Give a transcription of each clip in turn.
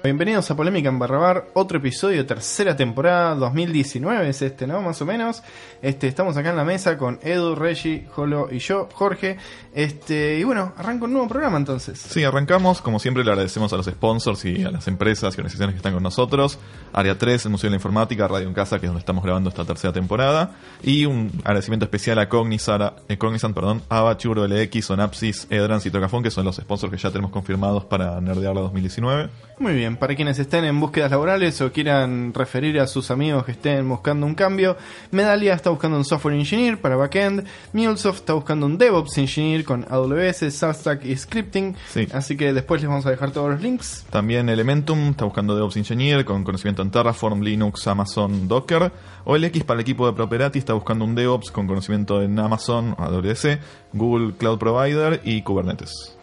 Bienvenidos a Polémica en Barrabar, otro episodio, tercera temporada, 2019 es este, ¿no? Más o menos. Este, estamos acá en la mesa con Edu, Reggie, Jolo y yo, Jorge. Este, y bueno, arranca un nuevo programa entonces. Sí, arrancamos. Como siempre, le agradecemos a los sponsors y a las empresas y organizaciones que están con nosotros. Área 3, el Museo de la Informática, Radio en Casa, que es donde estamos grabando esta tercera temporada. Y un agradecimiento especial a Cognizant, eh, Cognizant perdón, Ava, Churo, LX, Sonapsis, Edrans y Tocafón, que son los sponsors que ya tenemos confirmados para Nerdearla 2019. Muy bien, para quienes estén en búsquedas laborales o quieran referir a sus amigos que estén buscando un cambio, Medalia está buscando un software engineer para backend, MuleSoft está buscando un DevOps engineer con AWS, Substack y scripting. Sí. Así que después les vamos a dejar todos los links. También Elementum está buscando DevOps Engineer con conocimiento en Terraform, Linux, Amazon, Docker. OLX para el equipo de Properati está buscando un DevOps con conocimiento en Amazon, AWS, Google Cloud Provider y Kubernetes.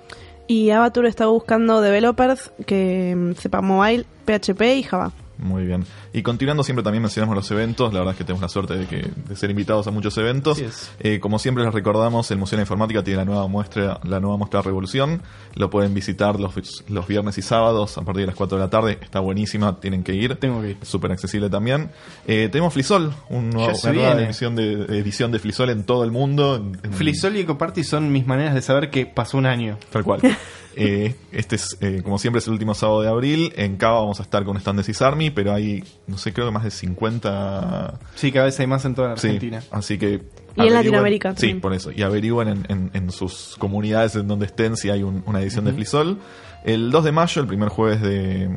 Y Avatur está buscando developers que mm, sepan mobile, PHP y Java. Muy bien. Y continuando, siempre también mencionamos los eventos. La verdad es que tenemos la suerte de, que, de ser invitados a muchos eventos. Eh, como siempre les recordamos, el Museo de la Informática tiene la nueva muestra, la nueva muestra Revolución. Lo pueden visitar los, los viernes y sábados a partir de las 4 de la tarde. Está buenísima, tienen que ir. Tengo que ir. Súper accesible también. Eh, tenemos Flisol, un nuevo- una nueva edición de, edición de Flisol en todo el mundo. Flisol y Ecoparty son mis maneras de saber que pasó un año. Tal cual. Eh, este es, eh, como siempre, es el último sábado de abril. En Cava vamos a estar con stand de Cisarmi, pero hay, no sé, creo que más de 50 Sí, cada vez hay más en toda la Sí, Argentina. así que. Y en Latinoamérica Sí, también. por eso. Y averigüen en, en- en sus comunidades en donde estén si hay un- una edición de Flisol. El 2 de mayo, el primer jueves de,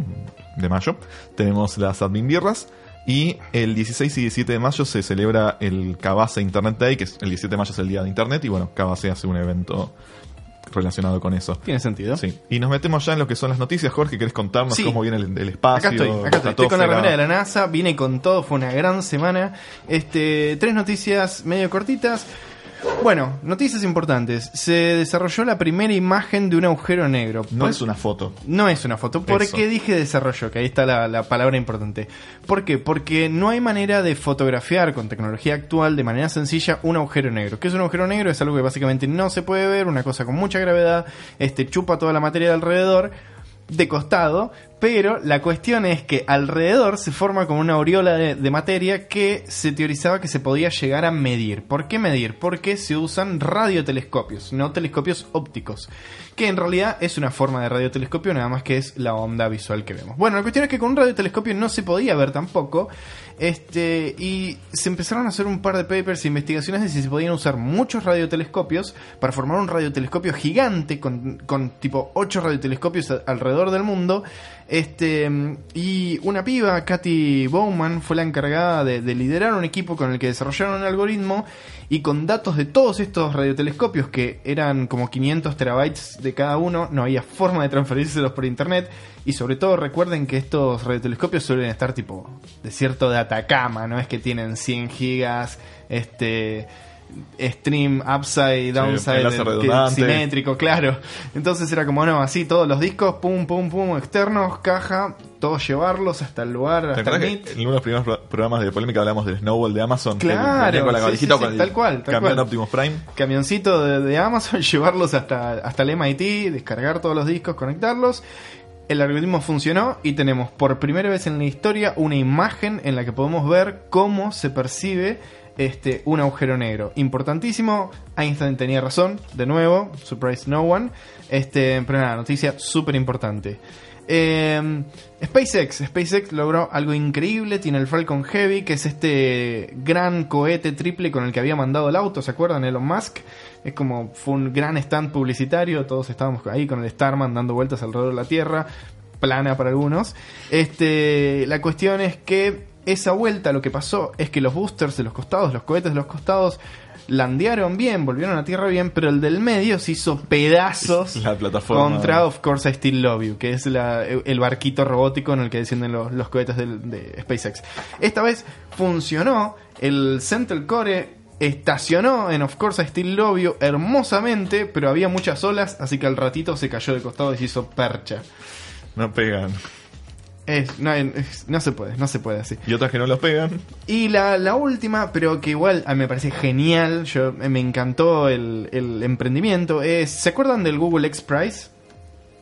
de mayo, tenemos las Admin Birras. Y el 16 y 17 de mayo se celebra el Cabase Internet Day, que es, el 17 de mayo es el día de Internet. Y bueno, Cabase hace un evento relacionado con eso. Tiene sentido. Sí. Y nos metemos ya en lo que son las noticias. Jorge, ¿querés contarnos Sí. cómo viene el, el espacio? Acá estoy, acá estoy. Estoy con la remera de la NASA, vine con todo, fue una gran semana. Este, tres noticias medio cortitas. Bueno, noticias importantes. Se desarrolló la primera imagen de un agujero negro. No Por- es una foto. No es una foto. ¿Por Eso. qué dije desarrollo? Que ahí está la, la palabra importante. ¿Por qué? Porque no hay manera de fotografiar con tecnología actual de manera sencilla un agujero negro. ¿Qué es un agujero negro? Es algo que básicamente no se puede ver, una cosa con mucha gravedad, este chupa toda la materia de alrededor de costado, pero la cuestión es que alrededor se forma como una aureola de, materia que se teorizaba que se podía llegar a medir. ¿Por qué medir? Porque se usan radiotelescopios, no telescopios ópticos, que en realidad es una forma de radiotelescopio, nada más que es la onda visual que vemos. Bueno, la cuestión es que con un radiotelescopio no se podía ver tampoco, este, y se empezaron a hacer un par de papers e investigaciones de si se podían usar muchos radiotelescopios para formar un radiotelescopio gigante con, con tipo 8 radiotelescopios alrededor del mundo. Este, y una piba, Katy Bowman, fue la encargada de, de liderar un equipo con el que desarrollaron un algoritmo y con datos de todos estos radiotelescopios que eran como 500 terabytes de cada uno, no había forma de transferírselos por internet. Y sobre todo recuerden que estos radiotelescopios suelen estar tipo desierto de Atacama, no es que tienen 100 gigas, este stream upside, downside, que- simétrico, claro. Entonces era como, no, así todos los discos, pum, pum, pum, externos, caja, todos llevarlos hasta el lugar, ¿Te hasta el que Meet. en uno de los primeros pro- programas de polémica hablamos del Snowball de Amazon? que Claro, con la sí, valijita sí, con sí, el tal cual, tal cual. Optimus Prime. camioncito de, de Amazon, llevarlos hasta, hasta el MIT, descargar todos los discos, conectarlos. El algoritmo funcionó y tenemos por primera vez en la historia una imagen en la que podemos ver cómo se percibe este, un agujero negro. Importantísimo, Einstein tenía razón, de nuevo, surprise no one. Este, pero nada, noticia súper importante. Eh, SpaceX, SpaceX logró algo increíble, tiene el Falcon Heavy, que es este gran cohete triple con el que había mandado el auto, ¿se acuerdan? Elon Musk. Es como, fue un gran stand publicitario, todos estábamos ahí con el Starman dando vueltas alrededor de la Tierra, plana para algunos. Este, la cuestión es que esa vuelta lo que pasó es que los boosters de los costados, los cohetes de los costados, landearon bien, volvieron a tierra bien, pero el del medio se hizo pedazos La plataforma. contra Of Course I Still Love You, que es la- el barquito robótico en el que descienden los, los cohetes de SpaceX. Esta vez funcionó, el Central Core estacionó en Of Course I Still Love You hermosamente, pero había muchas olas, así que al ratito se cayó de costado y se hizo percha. No pegan. Es- no, es- no se puede, no se puede así. Y otras que no los pegan. Y la, la última, pero que igual a mí me parece genial, yo me encantó el, el emprendimiento, es, ¿se acuerdan del Google X Prize?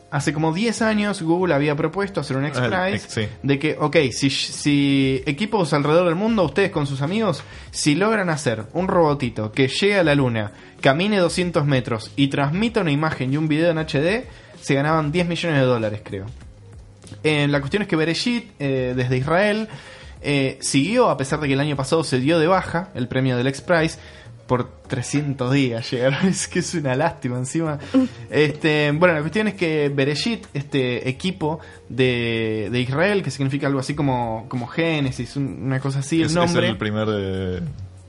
hace como 10 años Google había propuesto hacer un X Ah, Prize sí. de que, ok, si, si equipos alrededor del mundo, ustedes con sus amigos, si logran hacer un robotito que llegue a la luna, camine 200 metros y transmita una imagen y un video en HD, se ganaban 10 millones de dólares, creo. Eh, la cuestión es que Bereshit, eh, desde Israel, eh, siguió, a pesar de que el año pasado se dio de baja el premio del X Prize, por 300 días llegaron, es que es una lástima encima. Este, bueno, la cuestión es que Bereshit, este equipo de, de Israel, que significa algo así como, como Génesis, un- una cosa así, el es, es nombre... el primer eh,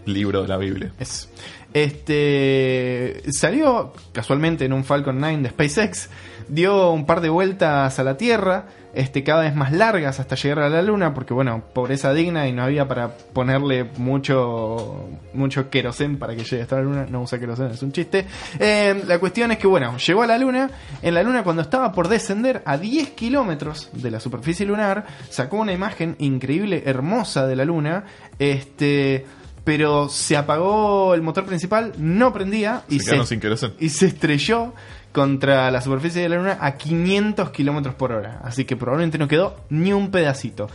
libro de la Biblia. Es- Este salió casualmente en un Falcon 9 de SpaceX, dio un par de vueltas a la Tierra, este cada vez más largas hasta llegar a la Luna, porque bueno, pobreza digna y no había para ponerle mucho mucho querosén para que llegue hasta la Luna, no usa querosén, es un chiste. Eh, la cuestión es que bueno, llegó a la Luna, en la Luna cuando estaba por descender a 10 kilómetros de la superficie lunar, sacó una imagen increíble, hermosa de la Luna, este pero se apagó el motor principal, no prendía y Se sin y se estrelló contra la superficie de la luna a 500 kilómetros por hora. Así que probablemente no quedó ni un pedacito.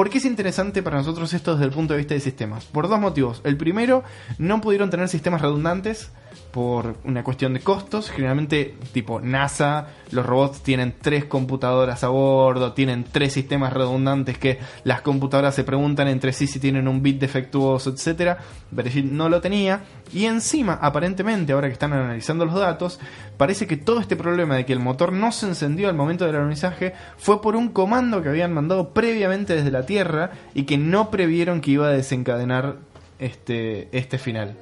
¿Por qué es interesante para nosotros esto desde el punto de vista de sistemas? Por dos motivos. El primero, no pudieron tener sistemas redundantes por una cuestión de costos. Generalmente, tipo NASA, los robots tienen tres computadoras a bordo, tienen tres sistemas redundantes que las computadoras se preguntan entre sí si tienen un bit defectuoso, etcétera. Bereshit no lo tenía. Y encima, aparentemente, ahora que están analizando los datos, parece que todo este problema de que el motor no se encendió al momento del alunizaje fue por un comando que habían mandado previamente desde la Tierra y que no previeron que iba a desencadenar este, este final.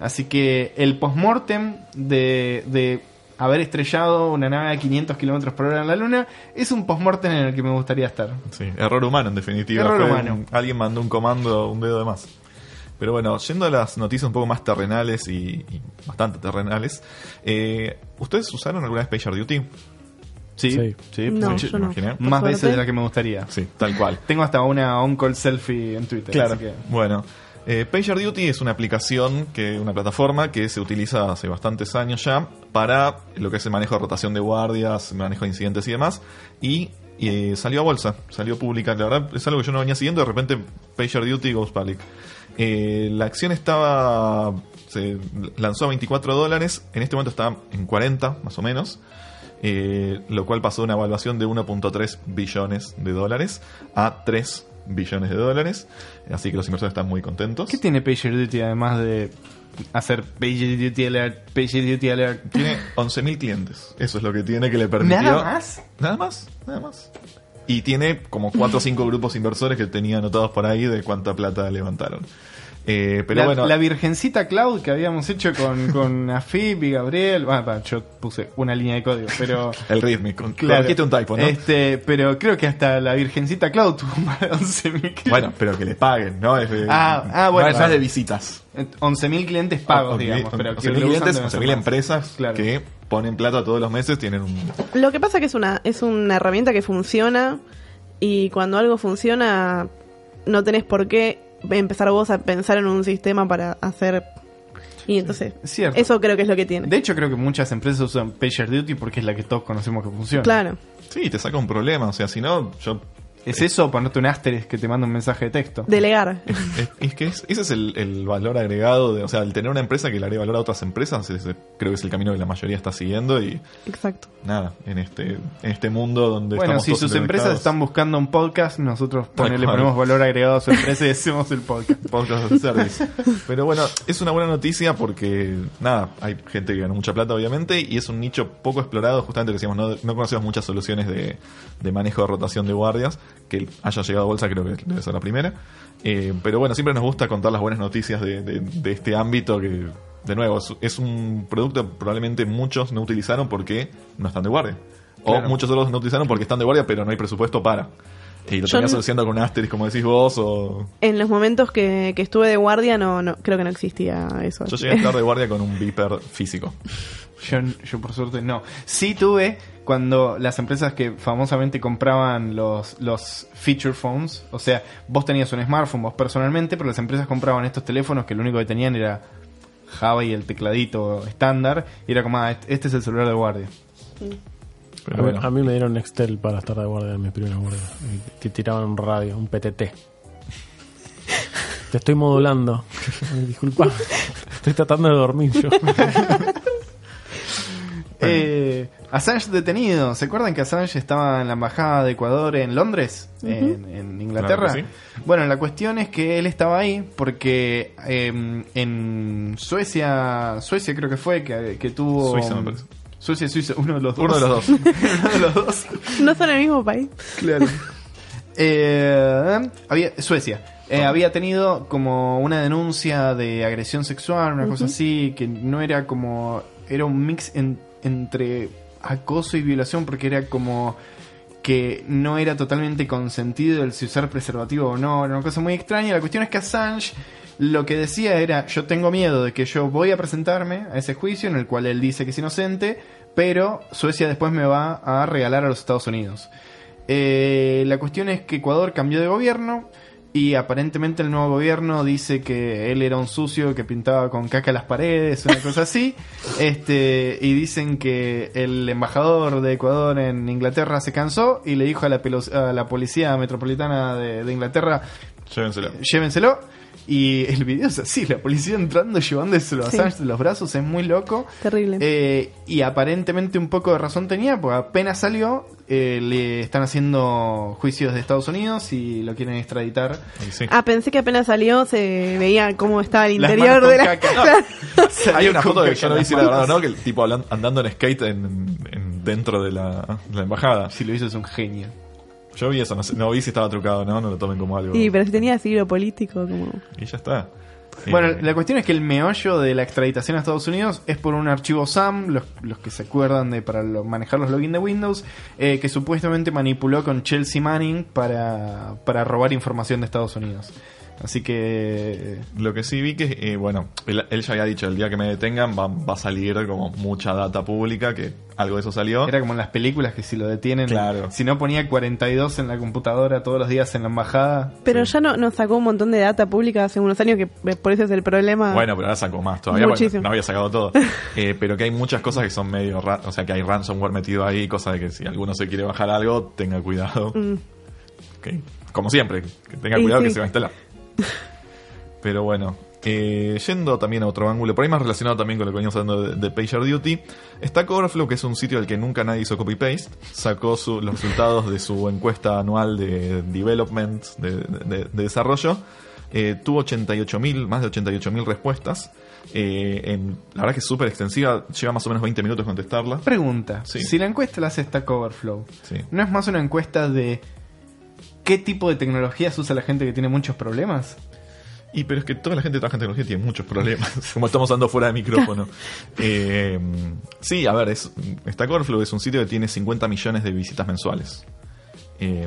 Así que el postmortem de, de haber estrellado una nave a 500 kilómetros por hora en la Luna es un postmortem en el que me gustaría estar. Sí, error humano en definitiva. Error Fue humano. un- alguien mandó un comando, un dedo de más. Pero bueno, yendo a las noticias un poco más terrenales y, y bastante terrenales, eh, ¿ustedes usaron alguna vez Pager Duty? Sí, Sí. sí, No, mucho- yo no. más veces de la que me gustaría. Sí, tal cual. Tengo hasta una on-call selfie en Twitter. Claro. así que- Bueno, eh, Pager Duty es una aplicación, que una plataforma que se utiliza hace bastantes años ya para lo que es el manejo de rotación de guardias, manejo de incidentes y demás. Y eh, salió a bolsa, salió pública. La verdad es algo que yo no venía siguiendo. De repente, Pager Duty goes public. Eh, la acción estaba. Se lanzó a 24 dólares. En este momento está en 40, más o menos. eh, lo cual pasó de una evaluación de 1.3 billones de dólares a 3 billones de dólares. Así que los inversores están muy contentos. ¿Qué tiene Pager Duty además de hacer Pager Duty Alert, Pager Duty Alert? Tiene 11.000 clientes. Eso es lo que tiene que le permitió. ¿Nada más? Nada más, nada más. Y tiene como 4 o 5 grupos inversores que tenía anotados por ahí de cuánta plata levantaron. Eh, pero la, bueno, la Virgencita Cloud que habíamos hecho con, con Afib y Gabriel. Bueno, pa, yo puse una línea de código, pero. el rítmico. Claro. Un typo, ¿no? Este, pero creo que hasta la Virgencita Cloud tuvo más de 11.000 Bueno, pero que le paguen, ¿no? Es de, Ah, ah, bueno. no es- de visitas. 11.000 clientes pagos, Ok, digamos. Pero que 11.000 lo usan clientes, deben ser 11.000 más. empresas Claro. que ponen plata todos los meses, tienen un... Lo que pasa que es una, es una herramienta que funciona y cuando algo funciona no tenés por qué empezar vos a pensar en un sistema para hacer... Y entonces, Es cierto. eso creo que es lo que tiene. De hecho, creo que muchas empresas usan Pager Duty porque es la que todos conocemos que funciona. Claro. Sí, te saca un problema, o sea, si no, yo... ¿Es eso ponerte un asterisk que te manda un mensaje de texto? Delegar. Es, es que es- ese es el, el valor agregado, de, o sea, el tener una empresa que le agrega valor a otras empresas, ese creo que es el camino que la mayoría está siguiendo y Exacto. nada, en este, en este mundo donde Bueno, estamos si todos sus empresas están buscando un podcast, nosotros cual. ponemos valor agregado a su empresa y hacemos el podcast. podcast service. Pero bueno, es una buena noticia porque, nada, hay gente que gana mucha plata, obviamente, y es un nicho poco explorado. Justamente decíamos, no, no conocemos muchas soluciones de, de manejo de rotación de guardias. Que haya llegado a bolsa, creo que debe ser la primera. Eh, pero bueno, siempre nos gusta contar las buenas noticias de, de- de este ámbito que, de nuevo, es, es un producto que probablemente muchos no utilizaron porque no están de guardia. O Claro. muchos otros no utilizaron porque están de guardia, pero no hay presupuesto para. Y lo tenías asociando con un asterisk, como decís vos, o En los momentos que, que estuve de guardia no, no creo que no existía eso. Yo llegué a estar de guardia con un beeper físico. Yo, yo por suerte no. Sí tuve cuando las empresas que famosamente compraban los, los feature phones, o sea, vos tenías un smartphone vos personalmente, pero las empresas compraban estos teléfonos que lo único que tenían era Java y el tecladito estándar, y era como, ah, este este es el celular de guardia. Pero a, mí, bueno. a mí me dieron Nextel para estar de guardia en mis primeras guardias. Te tiraban un radio, un PTT. Te estoy modulando. Disculpa. Estoy tratando de dormir yo. Eh, Assange detenido. ¿Se acuerdan que Assange estaba en la embajada de Ecuador en Londres? en, en Inglaterra. Claro Bueno, la cuestión es que él estaba ahí porque eh, en Suecia, Suecia creo que fue, que, que tuvo... Suiza, me parece. Suecia, Suiza, uno de los dos. Uno de los dos. uno de los dos. No son el mismo país. Claro. Eh, había, Suecia. Eh, había tenido como una denuncia de agresión sexual, una cosa así, que no era como. Era un mix en- entre acoso y violación, porque era como que no era totalmente consentido el si usar preservativo o no, era una cosa muy extraña. La cuestión es que Assange lo que decía era, yo tengo miedo de que yo voy a presentarme a ese juicio en el cual él dice que es inocente, pero Suecia después me va a regalar a los Estados Unidos. Eh, la cuestión es que Ecuador cambió de gobierno y aparentemente el nuevo gobierno dice que él era un sucio que pintaba con caca las paredes, una cosa así. Este, y dicen que el embajador de Ecuador en Inglaterra se cansó y le dijo a la, pelo- a la policía metropolitana de, de Inglaterra, Llévenselo. llévenselo. Y el video es así, la policía entrando llevándoselo a Sí. Assange de los brazos, es muy loco. Terrible. Eh, y aparentemente un poco de razón tenía, porque apenas salió, eh, le están haciendo juicios de Estados Unidos y lo quieren extraditar. Sí. Ah, pensé que apenas salió se veía cómo estaba el interior de la caca. casa. Hay una foto que yo no las la verdad no, que el tipo andando en skate en, en- dentro de la, de la embajada. Si lo hizo es un genio. Yo vi eso, no, sé- no vi si estaba trucado no, no lo tomen como algo. Y pero si tenía asilo político, como. Y ya está. Bueno, Eh, la cuestión es que el meollo de la extraditación a Estados Unidos es por un archivo SAM, los, los que se acuerdan de para lo- manejar los logins de Windows, eh, que supuestamente manipuló con Chelsea Manning para, para robar información de Estados Unidos. Así que... Lo que sí vi que, eh, bueno, él, él ya había dicho, el día que me detengan va, va a salir como mucha data pública, que algo de eso salió. Era como en las películas que si lo detienen, Claro. si no ponía 42 en la computadora todos los días en la embajada. Pero Sí. ya no, nos sacó un montón de data pública hace unos años que eh, por eso es el problema. Bueno, pero ahora sacó más todavía, Muchísimo. no había sacado todo. Eh, pero que hay muchas cosas que son medio, o sea, que hay ransomware metido ahí, cosa de que si alguno se quiere bajar algo, tenga cuidado. Mm. Como siempre, que tenga cuidado que sí. se va a instalar. Pero bueno, eh, yendo también a otro ángulo, por ahí más relacionado también con lo que veníamos hablando de, de PagerDuty, está Overflow, que es un sitio al que nunca nadie hizo copy-paste, sacó su- los resultados de su encuesta anual de development, de, de- de desarrollo, eh, tuvo 88.000, más de 88.000 respuestas. eh, en, la verdad que es súper extensiva, lleva más o menos 20 minutos contestarla. Pregunta, Sí. si la encuesta la hace Stack Overflow, Sí. ¿no es más una encuesta de qué tipo de tecnologías usa la gente que tiene muchos problemas? Y pero es que toda la gente que trabaja en tecnología tiene muchos problemas, como estamos hablando fuera de micrófono. Eh, sí, a ver, es, Stack Overflow es un sitio que tiene 50 millones de visitas mensuales. Eh,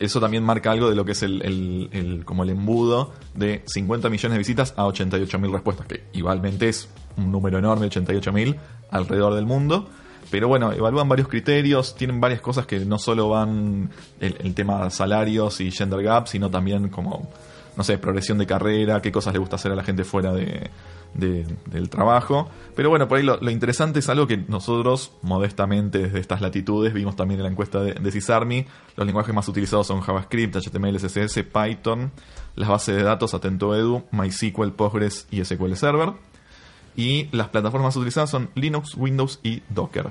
eso también marca algo de lo que es el, el- el- como el embudo de 50 millones de visitas a 88 mil respuestas, que igualmente es un número enorme, 88 mil alrededor del mundo. Pero bueno, evalúan varios criterios, tienen varias cosas que no solo van el, el tema salarios y gender gap, sino también como, no sé, progresión de carrera, qué cosas le gusta hacer a la gente fuera de, de- del trabajo. Pero bueno, por ahí lo, interesante es algo que nosotros, modestamente desde estas latitudes, vimos también en la encuesta de, de CISARMI. Los lenguajes más utilizados son JavaScript, HTML, CSS, Python, las bases de datos AtentoEdu, MySQL, Postgres y SQL Server. Y las plataformas utilizadas son Linux, Windows y Docker.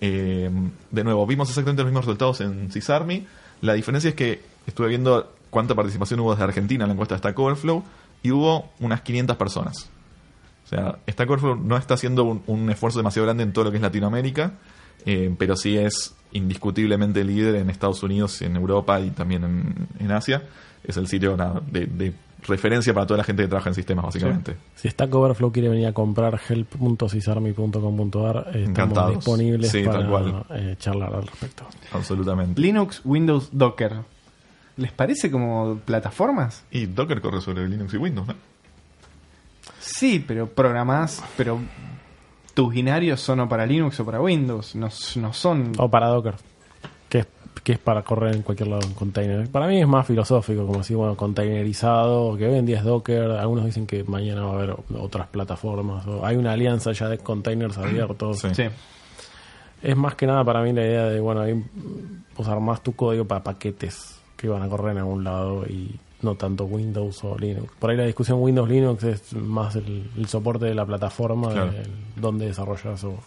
Eh, de nuevo, vimos exactamente los mismos resultados en CISARMI. La diferencia es que estuve viendo cuánta participación hubo desde Argentina en la encuesta de Stack Overflow y hubo unas 500 personas. O sea, Stack Overflow no está haciendo un, un esfuerzo demasiado grande en todo lo que es Latinoamérica, eh, pero sí es indiscutiblemente líder en Estados Unidos, en Europa y también en, en Asia. Es el sitio nada, de, de referencia para toda la gente que trabaja en sistemas, básicamente. Si Stack Overflow quiere venir a comprar help.cisarmi.com.ar, eh, estamos disponibles Sí, tal para cual. eh, charlar al respecto. Absolutamente. Linux, Windows, Docker. ¿Les parece como plataformas? Y Docker corre sobre Linux y Windows, ¿no? Sí, pero programás, pero tus binarios son o para Linux o para Windows, no, no son... O para Docker, que es, que es para correr en cualquier lado en container. Para mí es más filosófico, como si, bueno, containerizado, que hoy en día es Docker. Algunos dicen que mañana va a haber otras plataformas. O hay una alianza ya de containers abiertos. Sí. Sí. es más que nada para mí la idea de, bueno, ahí usar más tu código para paquetes que van a correr en algún lado y no tanto Windows o Linux. Por ahí la discusión Windows-Linux es más el, el soporte de la plataforma, Claro. de dónde desarrollas o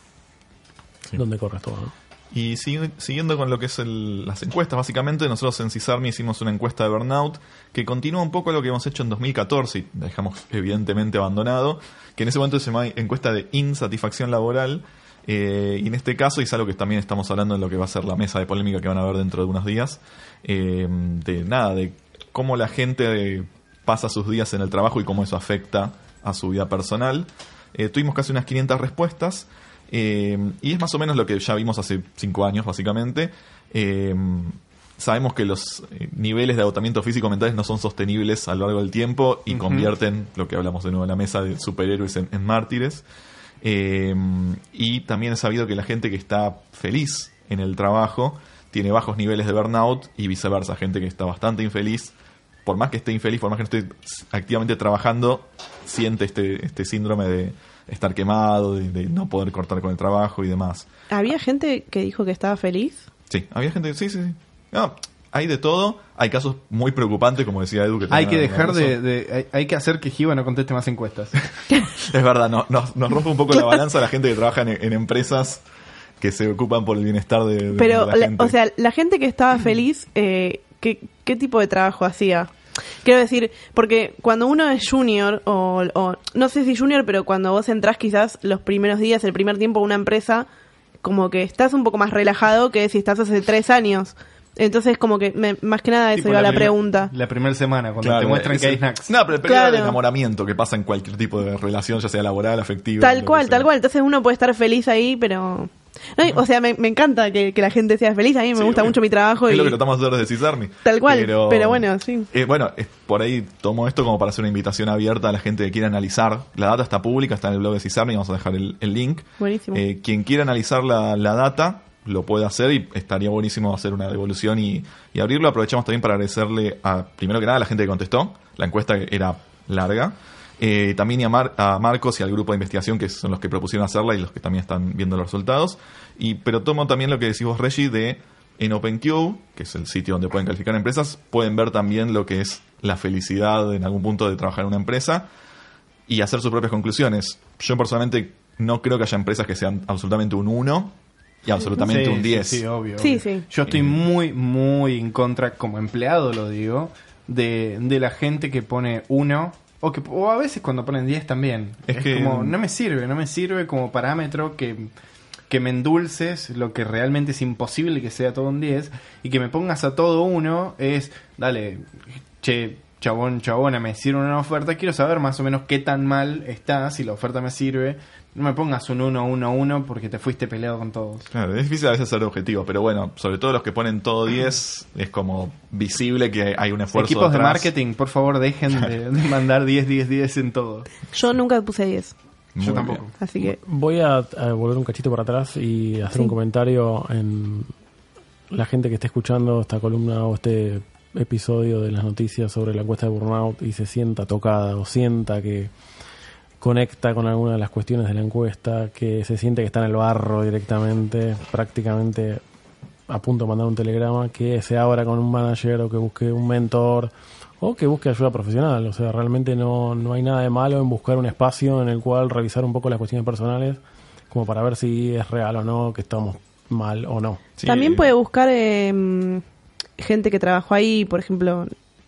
Sí. dónde corres todo. ¿no? Y sigu- siguiendo con lo que es el- las encuestas, básicamente nosotros en CISARMI hicimos una encuesta de burnout que continúa un poco lo que hemos hecho en 2014 y dejamos evidentemente abandonado, que en ese momento se llama encuesta de insatisfacción laboral. Eh, y en este caso, y es algo que también estamos hablando en lo que va a ser la mesa de polémica que van a ver dentro de unos días, eh, de nada, de cómo la gente pasa sus días en el trabajo y cómo eso afecta a su vida personal. Eh, tuvimos casi unas 500 respuestas. Y es más o menos lo que ya vimos hace cinco años, básicamente. Sabemos que los niveles de agotamiento físico mentales no son sostenibles a lo largo del tiempo y convierten lo que hablamos de nuevo en la mesa de superhéroes en, en mártires. Eh, y también he sabido que la gente que está feliz en el trabajo tiene bajos niveles de burnout y viceversa, gente que está bastante infeliz, por más que esté infeliz, por más que no esté activamente trabajando, siente este, este síndrome de estar quemado, de, de no poder cortar con el trabajo y demás. ¿Había gente que dijo que estaba feliz? Sí, había gente sí, sí, sí. No, hay de todo, hay casos muy preocupantes, como decía Edu. Que Hay que dejar de de, hay, hay que hacer que Giva no conteste más encuestas. Es verdad, no- nos, nos rompe un poco la balanza la gente que trabaja en, en empresas que se ocupan por el bienestar de, de Pero, la la- gente. o sea, la gente que estaba feliz, eh, ¿qué, ¿qué tipo de trabajo hacía? Quiero decir, porque cuando uno es junior, o, o no sé si junior, pero cuando vos entrás quizás los primeros días, el primer tiempo a una empresa, como que estás un poco más relajado que si estás hace tres años. Entonces, como que me- más que nada eso Tipo iba la, primer- pregunta. La primera semana, cuando Claro, te muestran es que hay snacks. No, pero el periodo Claro. de enamoramiento que pasa en cualquier tipo de relación, ya sea laboral, afectiva. Tal cual, tal cual. Entonces uno puede estar feliz ahí, pero... No, o sea, me, me encanta que, que la gente sea feliz. A mí me Sí, gusta obvio. mucho mi trabajo. Es y lo que tratamos de hacer desde Cisarmi. Tal cual, pero bueno, sí. eh, bueno, es- por ahí tomo esto como para hacer una invitación abierta a la gente que quiera analizar. La data está pública, está en el blog de Cisarmi, vamos a dejar el, el link. Buenísimo. Eh, quien quiera analizar la, la data lo puede hacer y estaría buenísimo hacer una devolución y, y abrirlo. Aprovechamos también para agradecerle a, primero que nada, a la gente que contestó. La encuesta era larga. Eh, también a, Mar- a Marcos y al grupo de investigación que son los que propusieron hacerla y los que también están viendo los resultados. Y, pero tomo también lo que decís vos, Reggie, de en OpenQ, que es el sitio donde pueden calificar empresas, pueden ver también lo que es la felicidad en algún punto de trabajar en una empresa y hacer sus propias conclusiones. Yo personalmente no creo que haya empresas que sean absolutamente un 1 y absolutamente Sí, un sí, 10. Sí, obvio. Sí, obvio. sí. Yo estoy muy, muy en contra, como empleado lo digo, de, de la gente que pone uno. O, que, o a veces cuando ponen 10 también. Es Es, que- como, no me sirve, no me sirve como parámetro que, que me endulces lo que realmente es imposible que sea todo un 10 y que me pongas a todo uno es, dale, che, chabón, chabona, me hicieron una oferta, quiero saber más o menos qué tan mal está, si la oferta me sirve. No me pongas un 1, 1, 1 porque te fuiste peleado con todos. Claro, es difícil a veces ser objetivo, pero bueno, sobre todo los que ponen todo 10, es como visible que hay un esfuerzo. Equipos de marketing, por favor, dejen de, de mandar 10, 10, 10 en todo. Yo nunca puse 10. Muy Yo tampoco. bien. Así que... Voy a, a volver un cachito para atrás y hacer Sí. un comentario en la gente que esté escuchando esta columna o este episodio de las noticias sobre la encuesta de burnout y se sienta tocada o sienta que conecta con alguna de las cuestiones de la encuesta, que se siente que está en el barro directamente, prácticamente a punto de mandar un telegrama, que se abra con un manager o que busque un mentor o que busque ayuda profesional. O sea, realmente no, no hay nada de malo en buscar un espacio en el cual revisar un poco las cuestiones personales como para ver si es real o no, que estamos mal o no. Sí, También puede buscar eh, gente que trabajó ahí, por ejemplo,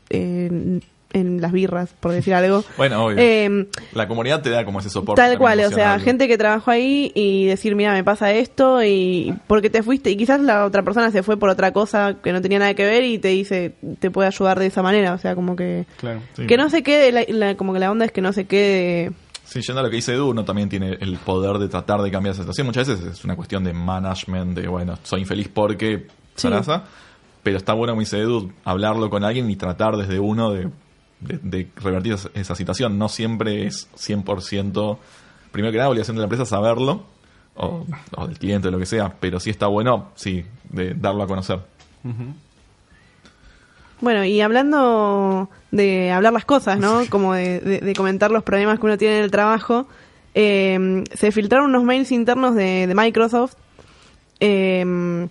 en, en las birras, por decir algo. Bueno, obvio. Eh, la comunidad te da como ese soporte. Tal cual, o sea, gente que trabajó ahí y decir, mira, me pasa esto y porque te fuiste y quizás la otra persona se fue por otra cosa que no tenía nada que ver y te dice, te puede ayudar de esa manera, o sea, como que Claro. Sí. que no se quede, la- la- como que la onda es que no se quede, Sí, yendo a lo que dice Edu, uno también tiene el poder de tratar de cambiar esa situación. Muchas veces es una cuestión de management, de bueno, soy infeliz porque Sí. pero está bueno, como dice Edu, hablarlo con alguien y tratar desde uno de, de- de revertir esa, situación. No siempre es 100%, primero que nada, obligación de la empresa saberlo, o, o del cliente, o lo que sea, pero sí está bueno, sí, de darlo a conocer. Bueno, y hablando de hablar las cosas, ¿no? Como de, de- de comentar los problemas que uno tiene en el trabajo, eh, se filtraron unos mails internos de, de Microsoft eh,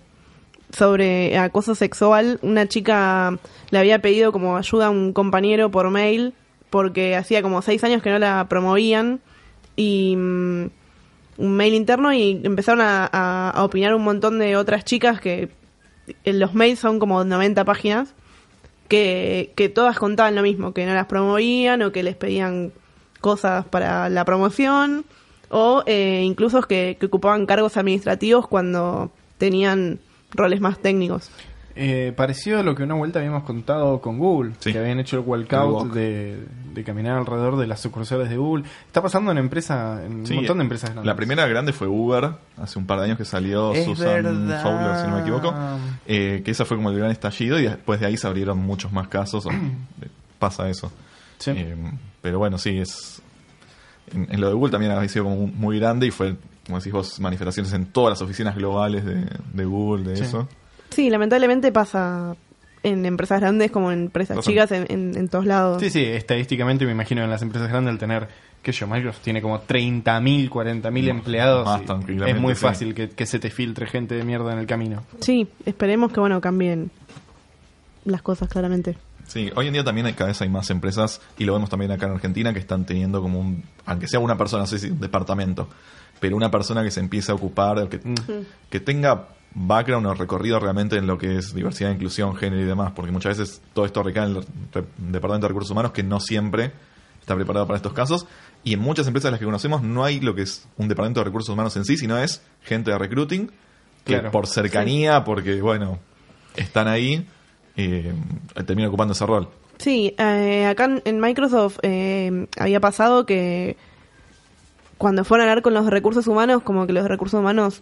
sobre acoso sexual. Una chica le había pedido como ayuda a un compañero por mail porque hacía como seis años que no la promovían y mm, un mail interno y empezaron a, opinar un montón de otras chicas que en los mails son como 90 páginas que, que todas contaban lo mismo, que no las promovían o que les pedían cosas para la promoción o eh, incluso que ocupaban cargos administrativos cuando tenían roles más técnicos. Eh, parecido a lo que una vuelta habíamos contado con Google, Sí. que habían hecho el walkout walk. de, de caminar alrededor de las sucursales de Google. Está pasando en empresa, en Sí, un montón de empresas grandes. La primera grande fue Uber, hace un par de años que salió Es Susan verdad. Fowler, si no me equivoco. Eh, que esa fue como el gran estallido y después de ahí se abrieron muchos más casos. Pasa eso. Sí. Eh, pero bueno, sí, es. En, en lo de Google también ha sido como muy grande y fue, como decís vos, manifestaciones en todas las oficinas globales de, de Google, de Sí. eso. Sí, lamentablemente pasa en empresas grandes como en empresas chicas en, en- en todos lados. Sí, sí, estadísticamente me imagino en las empresas grandes al tener, que yo, Microsoft tiene como 30.000, 40.000 No, empleados. más es muy sí. fácil que, que se te filtre gente de mierda en el camino. Sí, esperemos que bueno cambien las cosas claramente. Sí, hoy en día también hay, cada vez hay más empresas, y lo vemos también acá en Argentina, que están teniendo como un, aunque sea una persona, no sé si un departamento, pero una persona que se empieza a ocupar, que, que tenga background o recorrido realmente en lo que es diversidad, inclusión, género y demás, porque muchas veces todo esto recae en el Departamento de Recursos Humanos, que no siempre está preparado para estos casos, y en muchas empresas de las que conocemos no hay lo que es un Departamento de Recursos Humanos en sí, sino es gente de recruiting, que Claro. por cercanía, porque bueno, están ahí, eh, termina ocupando ese rol. Sí, eh, acá en- en Microsoft eh, había pasado que cuando fueron a hablar con los recursos humanos, como que los recursos humanos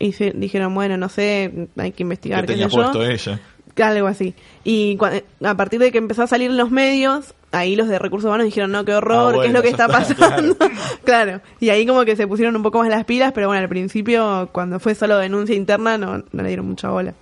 hice- dijeron, bueno, no sé, hay que investigar, que qué tenía sé yo. puesto ella. Algo así. Y a partir de que empezó a salir en los medios, ahí los de recursos humanos dijeron, no, qué horror, Ah, qué es lo que está está, pasando. claro. Y ahí como que se pusieron un poco más las pilas, pero bueno, al principio, cuando fue solo denuncia interna, no, no le dieron mucha bola.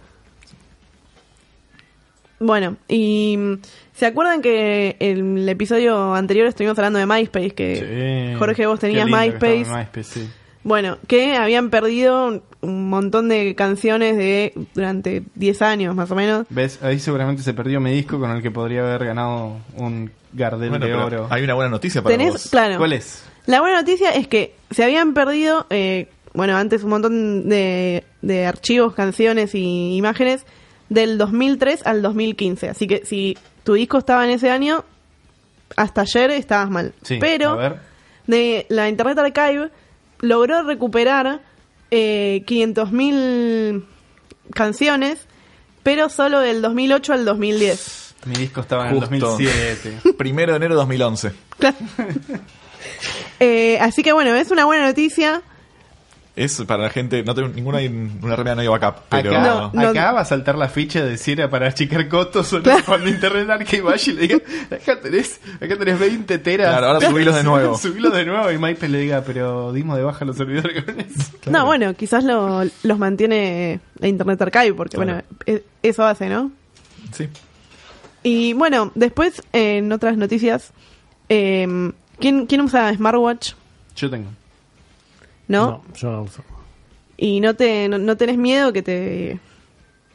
Bueno, y mm, ¿se acuerdan que en el episodio anterior estuvimos hablando de MySpace? Que Sí. Jorge, vos tenías MySpace. MySpace, sí. Bueno, que habían perdido un montón de canciones de durante 10 años más o menos. ¿Ves? Ahí seguramente se perdió mi disco con el que podría haber ganado un Gardel Bueno, de oro. hay una buena noticia para Tenés, vos. claro. ¿Cuál es? La buena noticia es que se habían perdido, eh, bueno, antes un montón de, de archivos, canciones y imágenes del 2003 al 2015. Así que si tu disco estaba en ese año, hasta ayer estabas mal. Sí, Pero a ver. de la Internet Archive logró recuperar eh, 500.000 canciones, pero solo del 2008 al 2010. Mi disco estaba en el Justo. 2007. Primero de enero de 2011. Eh, así que bueno, es una buena noticia. Es para la gente, no tengo ninguna una remera no hay backup, pero Acá, No, no. acá va a saltar la ficha de si era para achicar costos o no. Claro. Cuando Internet Archive vaya y le diga, acá tenés, acá tenés 20 teras. Claro, ahora subilos de nuevo. subilos de nuevo y MySpace le diga, pero dimos de baja los servidores con eso. No, bueno, quizás lo- los mantiene la Internet Archive, porque Claro. bueno, e- eso hace, ¿no? sí. Y bueno, después, en otras noticias, eh, ¿quién, ¿quién usa smartwatch? Yo tengo. ¿No? yo no uso. Y no te no, no tenés miedo que te...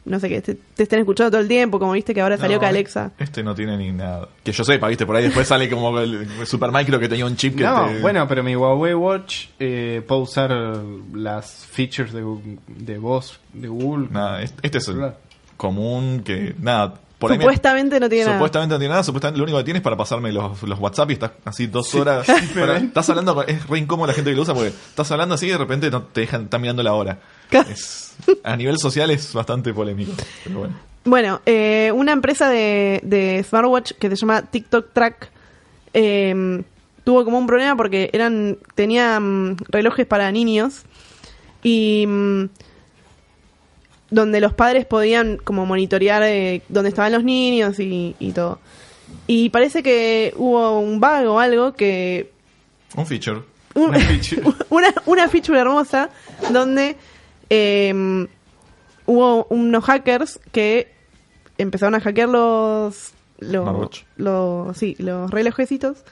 No sé, que te, te estén escuchando todo el tiempo, como viste que ahora salió No, que Alexa... Este no tiene ni nada. Que yo sepa, viste, por ahí después sale como el Super Micro que tenía un chip que No, te- bueno, pero mi Huawei Watch eh, puede usar las features de, de voz de Google. Nada, este este es el común que nada. Por ahí me- Supuestamente no tiene nada. Supuestamente no tiene nada, supuestamente lo único que tienes es para pasarme los, los WhatsApp y estás así dos horas. para- estás hablando, con- es re incómodo la gente que lo usa porque estás hablando así y de repente no te dejan, están mirando la hora. Es- a nivel social es bastante polémico. Pero bueno. Bueno, eh, una empresa de, de smartwatch que se llama TikTok Track eh, tuvo como un problema porque eran tenían relojes para niños y mm, donde los padres podían como monitorear eh, dónde estaban los niños y, y todo. Y parece que hubo un bug o algo que Un feature. un- Una feature. una, una feature hermosa donde eh, hubo unos hackers que empezaron a hackear los los, los sí los relojecitos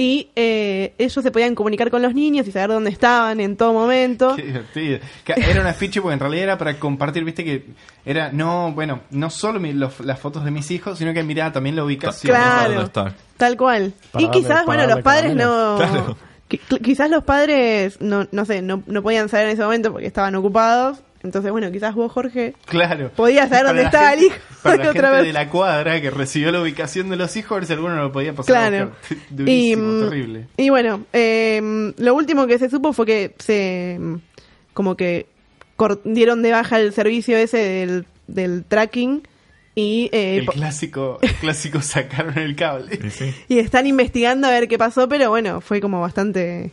Y eh, ellos se podían comunicar con los niños y saber dónde estaban en todo momento. Qué divertido. Que Era un afiche porque en realidad era para compartir, viste que era, no, bueno, no solo mi- los- las fotos de mis hijos, sino que miraba también la ubicación. Claro. Tal cual. Para y darle- quizás, bueno, los padres no... Claro. qui- cl- Quizás los padres, no, no sé, no, no podían saber en ese momento porque estaban ocupados. Entonces, bueno, quizás vos, Jorge, Claro. Podías saber dónde estaba el hijo Para de la otra gente vez. de la cuadra que recibió la ubicación de los hijos, a ver si alguno lo podía pasar Claro. Durísimo, y, mm, terrible. Y bueno, eh, lo último que se supo fue que se. mm, como que dieron de baja el servicio ese del, del tracking y. eh, El clásico, el clásico sacaron el cable. Sí. y están investigando a ver qué pasó, pero bueno, fue como bastante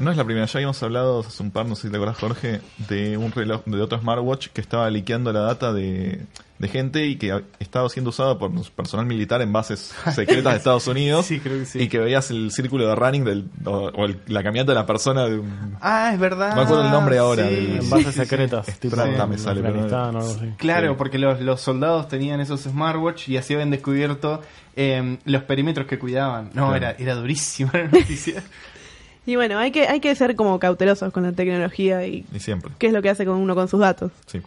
No es la primera, ya habíamos hablado hace un par, no sé si te acuerdas Jorge, de un reloj, de otro smartwatch que estaba liqueando la data de, de gente y que estaba siendo usado por personal militar en bases secretas de Estados Unidos. Sí, creo que sí. Y que veías el círculo de running del, o, o el- la caminata de la persona de un- Ah, es verdad. No me acuerdo el nombre ahora Sí, del- En bases secretas, tipo Trata en me sale, pero. Claro, Sí. porque los, los soldados tenían esos smartwatch y así habían descubierto eh, los perímetros que cuidaban. No, Claro. era, era durísima la noticia. Y bueno, hay que, hay que ser como cautelosos con la tecnología y Y siempre. qué es lo que hace con uno con sus datos. Sí.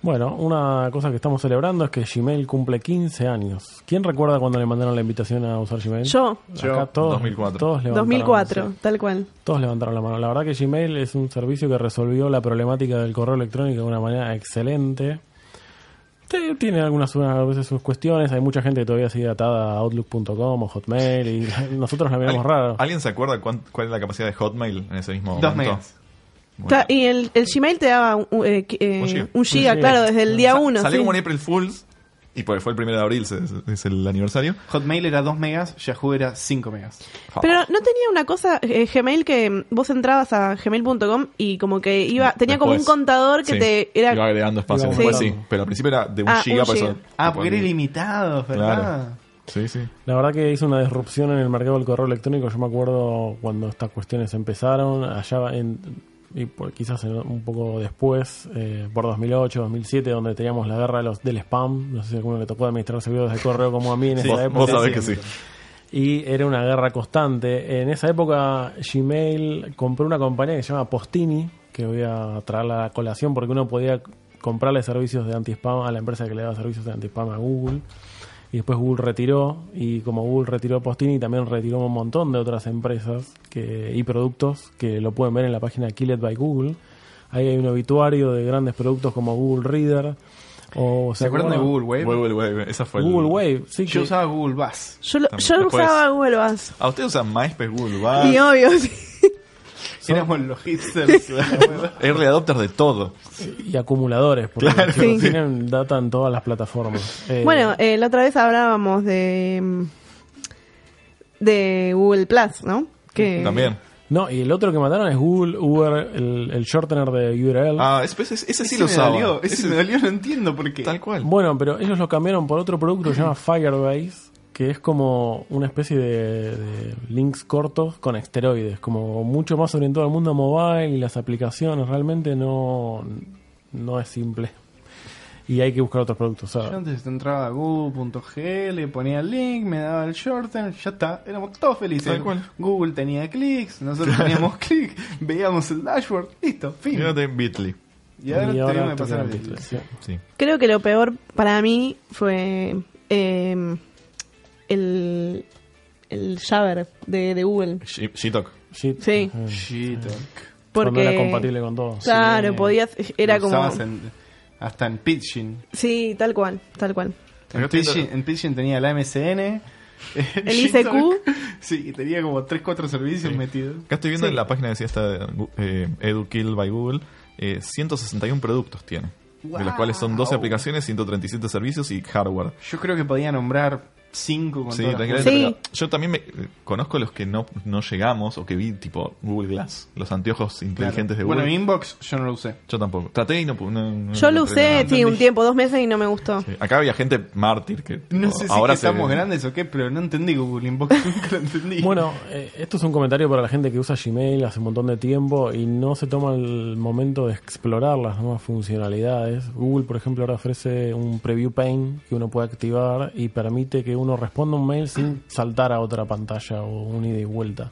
Bueno, una cosa que estamos celebrando es que Gmail cumple 15 años. ¿Quién recuerda cuando le mandaron la invitación a usar Gmail? Yo, Acá Yo, todos, 2004. Todos levantaron, 2004, sí. tal cual. Todos levantaron la mano. La verdad que Gmail es un servicio que resolvió la problemática del correo electrónico de una manera excelente. Sí, tiene algunas a veces sus cuestiones. Hay mucha gente que todavía sigue atada a Outlook.com o Hotmail y nosotros la miramos raro. ¿Alguien se acuerda cuán- cuál es la capacidad de Hotmail en ese mismo Dos momento? megas. Bueno. Y el, el Gmail te daba un, eh, eh, Un giga. un claro, desde el día Sa- uno. Salió sí. como en April Fools y porque fue el primero de abril, es, es el aniversario. Hotmail era 2 megas, Yahoo era 5 megas. Pero no tenía una cosa, eh, Gmail, que vos entrabas a gmail.com y como que iba, tenía como un Después, contador que sí, te era... Iba agregando espacio después, aumentando. sí. Pero al principio era de un Ah, giga, un por giga. eso. Ah, porque era ilimitado, ¿verdad? Claro. Sí, sí. La verdad que hizo una disrupción en el mercado del correo electrónico. Yo me acuerdo cuando estas cuestiones empezaron, allá en, y por- quizás un poco después, eh, por 2008, 2007, donde teníamos la guerra de los, del spam. No sé si a alguno le tocó administrar servidores de correo como a mí en Sí, esa vos, época. vos sabés que sí. Y era una guerra constante. En esa época Gmail compró una compañía que se llama Postini, que voy a traer la colación porque uno podía comprarle servicios de anti-spam a la empresa que le daba servicios de anti-spam a Google. Y después Google retiró, y como Google retiró Postini, también retiró un montón de otras empresas que, y productos que lo pueden ver en la página Kill It by Google. Ahí hay un obituario de grandes productos como Google Reader. O, ¿Se acuerdan de Google Wave? Google Wave, esa fue el- Google Wave, sí. Yo que- usaba Google Buzz. Yo, lo- yo Después- usaba Google Buzz. Ah, ustedes usan MySpace, Google Buzz, Y obvio, sí. Éramos los hipsters. early adopter de todo. y acumuladores, porque Claro. Sí. tienen data en todas las plataformas. Eh, Bueno, eh, la otra vez hablábamos de mm, de Google Plus, ¿no? Que También. no, y el otro que mandaron es Google UR, el, el shortener de URL. Ah, ese, ese- ese sí Ese lo me dolió, ese, Ese- me dolió, no entiendo por qué. Tal cual. Bueno, pero ellos lo cambiaron por otro producto que se llama Firebase, que es como una especie de, de links cortos con esteroides, como mucho más orientado al mundo mobile y las aplicaciones. Realmente no, no es simple. Y hay que buscar otros productos. sea, Yo antes entraba a google.g, le ponía el link, me daba el shorten, ya está, éramos todos felices. Tal cual. Google tenía clics, nosotros teníamos clics, veíamos el dashboard, listo, fin. Fíjate en Bitly. Y ahora y ahora que pasar a Bitly. pixels, sí. Sí. creo que lo peor para mí fue eh, el el Jabber de, de Google. Gtalk. Shit. Sí. Eh. Cuando Porque era compatible con todo. Claro, Sí. podías era Lo como usabas en- hasta en Pidgin. Sí, tal cual, tal cual. En Acá estoy Pidgin, viendo- en Pidgin tenía la MSN. El ICQ. Sí, tenía como 3-4 servicios Sí. metidos. Acá estoy viendo Sí. en la página decía esta de eh, EduKill by Google. eh, 161 productos tiene. De los cuales son 12 Wow. aplicaciones, 137 servicios y hardware. Yo creo que podía nombrar 5 con Sí, todas las tranquilamente, Sí. pero Yo también me, eh, conozco los que no, no llegamos o que vi tipo Google Glass, los anteojos Claro. inteligentes de Bueno, Google. Inbox yo no lo usé. Yo tampoco. Traté y no, no- no Yo lo usé, nada. sí, un tiempo, dos meses y no me gustó. Sí. Acá había gente mártir que No sé si ahora es que se- estamos grandes o qué, pero no entendí Google Inbox, nunca lo entendí. Bueno, eh, esto es un comentario para la gente que usa Gmail hace un montón de tiempo y no se toma el momento de explorar las nuevas funcionalidades. Google, por ejemplo, ahora ofrece un preview pane que uno puede activar y permite que uno responda un mail sin saltar a otra pantalla o un ida y vuelta.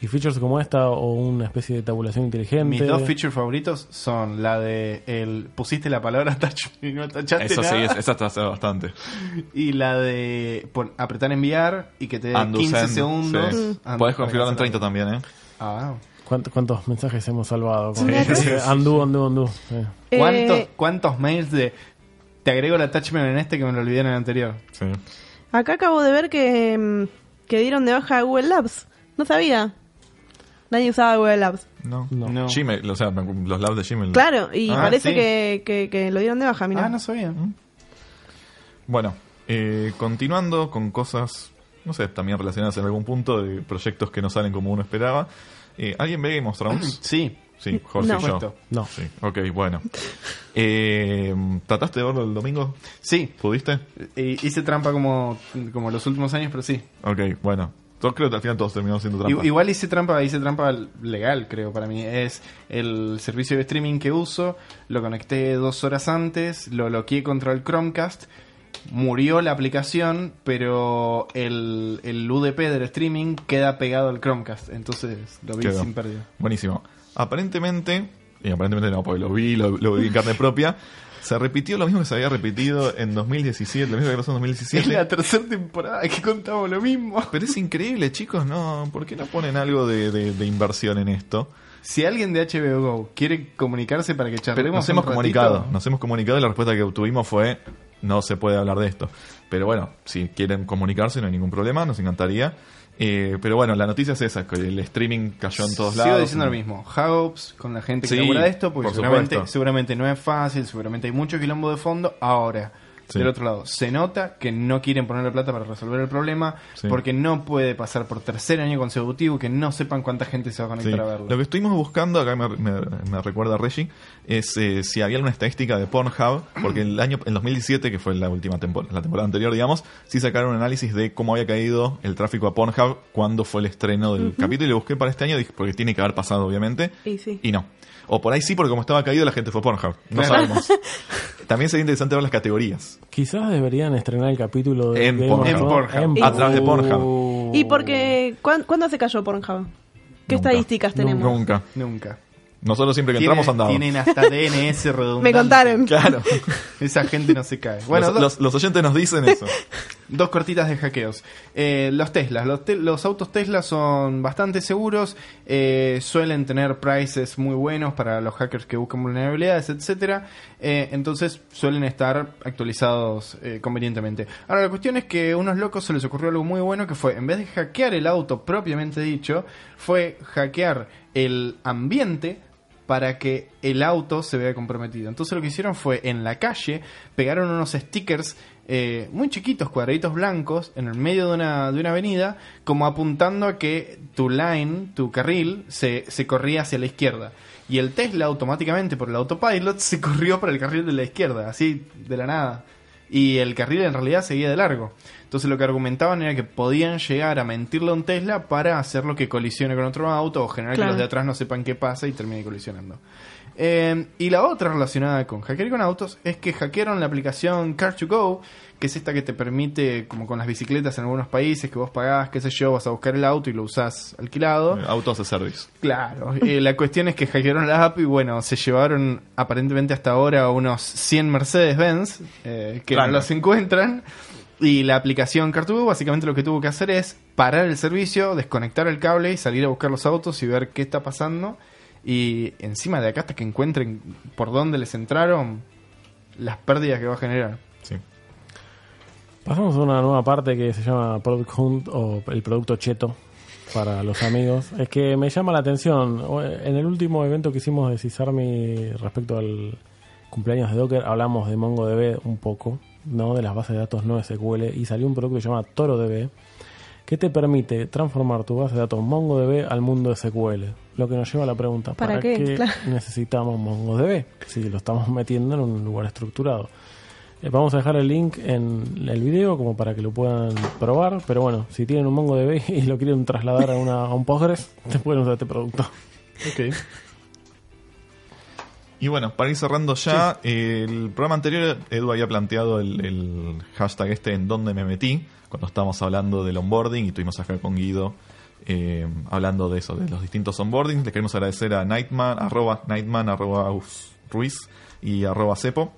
Y features como esta o una especie de tabulación inteligente. Mis dos features favoritos son la de el pusiste la palabra touch y no tachaste Eso sí, nada, es- esa está hace bastante. y la de pon- apretar enviar y que te dé Undo 15 send, segundos. sí. Ah, Podés configurarlo en cancelar. 30 también, ¿eh? Ah. ¿Cuántos, cuántos mensajes hemos salvado? con Sí, sí, undo, undo. Sí. ¿Cuántos, Eh, ¿Cuántos mails de te agrego el attachment en este que me lo olvidé en el anterior? Sí. Acá acabo de ver que, mm, que dieron de baja Google Labs. No sabía. Nadie usaba Google Labs. No. No. No. Gmail, o sea, los labs de Gmail. Claro, y Ah, parece sí. que, que, que lo dieron de baja, mira. Ah, no sabía. Bueno, eh, continuando con cosas, no sé, también relacionadas en algún punto de proyectos que no salen como uno esperaba. Eh, ¿Alguien ve Game of Thrones? Sí. Sí, Jorge No. y yo. No. Sí, ok, bueno. Eh, ¿Trataste de verlo el domingo? Sí. ¿Pudiste? Eh, hice trampa como, como los últimos años, pero sí. Ok, bueno. Yo creo que al final todos terminamos haciendo trampa. Igual hice trampa, hice trampa legal, creo, para mí. Es el servicio de streaming que uso, lo conecté dos horas antes, lo loqueé contra el Chromecast, murió la aplicación, pero el, el UDP del streaming queda pegado al Chromecast, entonces lo vi Quedó. sin pérdida. Buenísimo. Aparentemente, y aparentemente no, porque lo vi, lo, lo vi en carne propia, se repitió lo mismo que se había repetido en 2017, lo mismo que pasó en Es 2017. la tercera temporada que contamos lo mismo. Pero es increíble, chicos, ¿no? ¿Por qué no ponen algo de, de- de inversión en esto? Si alguien de HBO Go quiere comunicarse para que Pero charlemos nos un hemos ratito- comunicado, nos hemos comunicado y la respuesta que obtuvimos fue no se puede hablar de esto. Pero bueno, si quieren comunicarse no hay ningún problema, nos encantaría. Eh, pero bueno, la noticia es esa, que el streaming cayó en todos lados. Sigo diciendo lo mismo. Hubs con la gente que Sí, labura de esto, porque por seguramente, seguramente no es fácil, seguramente hay mucho quilombo de fondo. Ahora, Sí. del otro lado, se nota que no quieren ponerle plata para resolver el problema, Sí. porque no puede pasar por tercer año consecutivo que no sepan cuánta gente se va a Sí. conectar a verlo. Lo que estuvimos buscando, acá me, me- me recuerda Reggie, es eh, si había una estadística de Pornhub, porque el año en 2017, que fue la última temporada, la temporada anterior, digamos, sí sacaron un análisis de cómo había caído el tráfico a Pornhub cuando fue el estreno del capítulo y lo busqué para este año, dije, porque tiene que haber pasado, obviamente, Y sí. y no. O por ahí sí, porque como estaba caído la gente fue a Pornhub. No Claro. sabemos. También sería interesante ver las categorías. Quizás deberían estrenar el capítulo de En Pornhub. Thrones En Pornhub. A través de Pornhub. Uh. ¿Y porque ¿cuán- cuándo se cayó Pornhub? ¿Qué Nunca. estadísticas tenemos? Nunca. Nunca. Nosotros siempre que Tienen- entramos andamos. Tienen hasta DNS redundante. Me contaron. Claro. Esa gente no se cae. Bueno, los, los- los oyentes nos dicen eso. Dos cortitas de hackeos. Eh, los Teslas. Los, te- los autos Tesla son bastante seguros. eh, suelen tener prices muy buenos para los hackers que buscan vulnerabilidades, etcétera. Eh, entonces suelen estar actualizados eh, convenientemente. Ahora la cuestión es que a unos locos se les ocurrió algo muy bueno que fue, en vez de hackear el auto propiamente dicho, fue hackear el ambiente para que el auto se vea comprometido. Entonces lo que hicieron fue en la calle pegaron unos stickers eh, muy chiquitos, cuadraditos blancos, en el medio de una, de una avenida, como apuntando a que tu line, tu carril, se, se corría hacia la izquierda. Y el Tesla automáticamente por el autopilot se corrió para el carril de la izquierda, así de la nada. Y el carril en realidad seguía de largo. Entonces lo que argumentaban era que podían llegar a mentirle a un Tesla para hacerlo que colisione con otro auto o generar Claro. que los de atrás no sepan qué pasa y termine colisionando. Eh, y la otra relacionada con hackear con autos es que hackearon la aplicación Car2Go, que es esta que te permite, como con las bicicletas en algunos países, que vos pagás, qué sé yo, vas a buscar el auto y lo usás alquilado. Autos de service. Claro, eh, la cuestión es que hackearon la app y bueno, se llevaron aparentemente hasta ahora unos 100 Mercedes-Benz eh, que no los encuentran. Y la aplicación Car2Go básicamente lo que tuvo que hacer es parar el servicio, desconectar el cable y salir a buscar los autos y ver qué está pasando. Y encima de acá hasta que encuentren por dónde les entraron, las pérdidas que va a generar. Sí. Pasamos a una nueva parte que se llama Product Hunt o el producto cheto para los amigos. Es que me llama la atención. En el último evento que hicimos de Cisarmi respecto al cumpleaños de Docker, hablamos de MongoDB un poco, ¿no? De las bases de datos no SQL y salió un producto que se llama ToroDB que te permite transformar tu base de datos MongoDB al mundo SQL. Lo que nos lleva a la pregunta, ¿Para ¿para, qué? Claro. necesitamos MongoDB? Si lo estamos metiendo en un lugar estructurado. Eh, Vamos a dejar el link en el video como para que lo puedan probar. Pero bueno, si tienen un MongoDB y lo quieren trasladar a, una, a un Postgres, te pueden usar este producto. Ok. Y bueno, para ir cerrando ya, el programa anterior Edu había planteado el, el hashtag este en donde me metí, cuando estábamos hablando del onboarding y estuvimos acá con Guido eh, hablando de eso, de los distintos onboardings. Le queremos agradecer a Nightman, arroba Nightman, arroba Ruiz y arroba Cepo,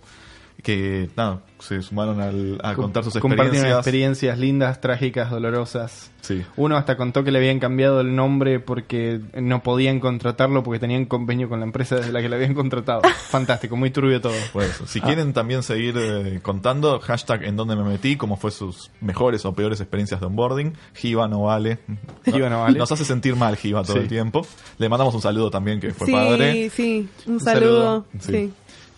que nada, se sumaron al- a contar sus Compartieron experiencias. experiencias lindas, trágicas, dolorosas. Sí. Uno hasta contó que le habían cambiado el nombre porque no podían contratarlo porque tenían convenio con la empresa desde la que le habían contratado. Fantástico, muy turbio todo. Pues, si quieren también seguir eh, contando, hashtag en donde me metí, cómo fue sus mejores o peores experiencias de onboarding. Giva no vale. Giva no vale. Nos hace sentir mal Giva todo Sí. el tiempo. Le mandamos un saludo también, que fue sí, padre. sí, un saludo. saludo. Sí.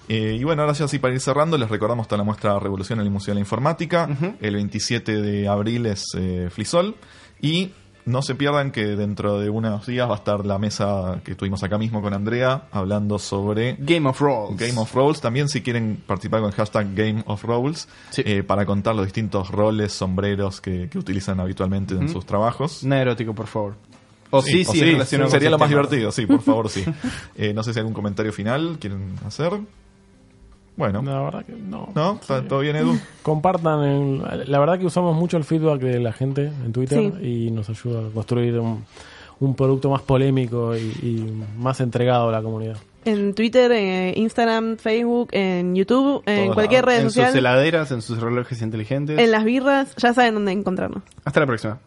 Sí. Eh, y bueno, ahora ya sí para ir cerrando, les recordamos está la muestra Revolución en el Museo de la Informática. Ujú. El 27 de abril es eh, Flisol. Y no se pierdan que dentro de unos días va a estar la mesa que tuvimos acá mismo con Andrea hablando sobre Game of Rolls. Game of Roles. También si quieren participar con el hashtag Game of Roles Sí. eh, para contar los distintos roles, sombreros que, que utilizan habitualmente en Ujú. sus trabajos. Nada erótico, por favor. O sí, sí, o en relación a sería lo más divertido, sí, por favor, sí. Eh, no sé si hay algún comentario final quieren hacer. Bueno, La verdad que no. ¿no? ¿Está todo bien, Edu? Compartan. el- la verdad que usamos mucho el feedback de la gente en Twitter Sí. y nos ayuda a construir un, un producto más polémico y, y más entregado a la comunidad. En Twitter, eh, Instagram, Facebook, en YouTube, en Todos cualquier lados. red En sus social, heladeras, en sus relojes inteligentes. en las birras, ya saben dónde encontrarnos. Hasta la próxima.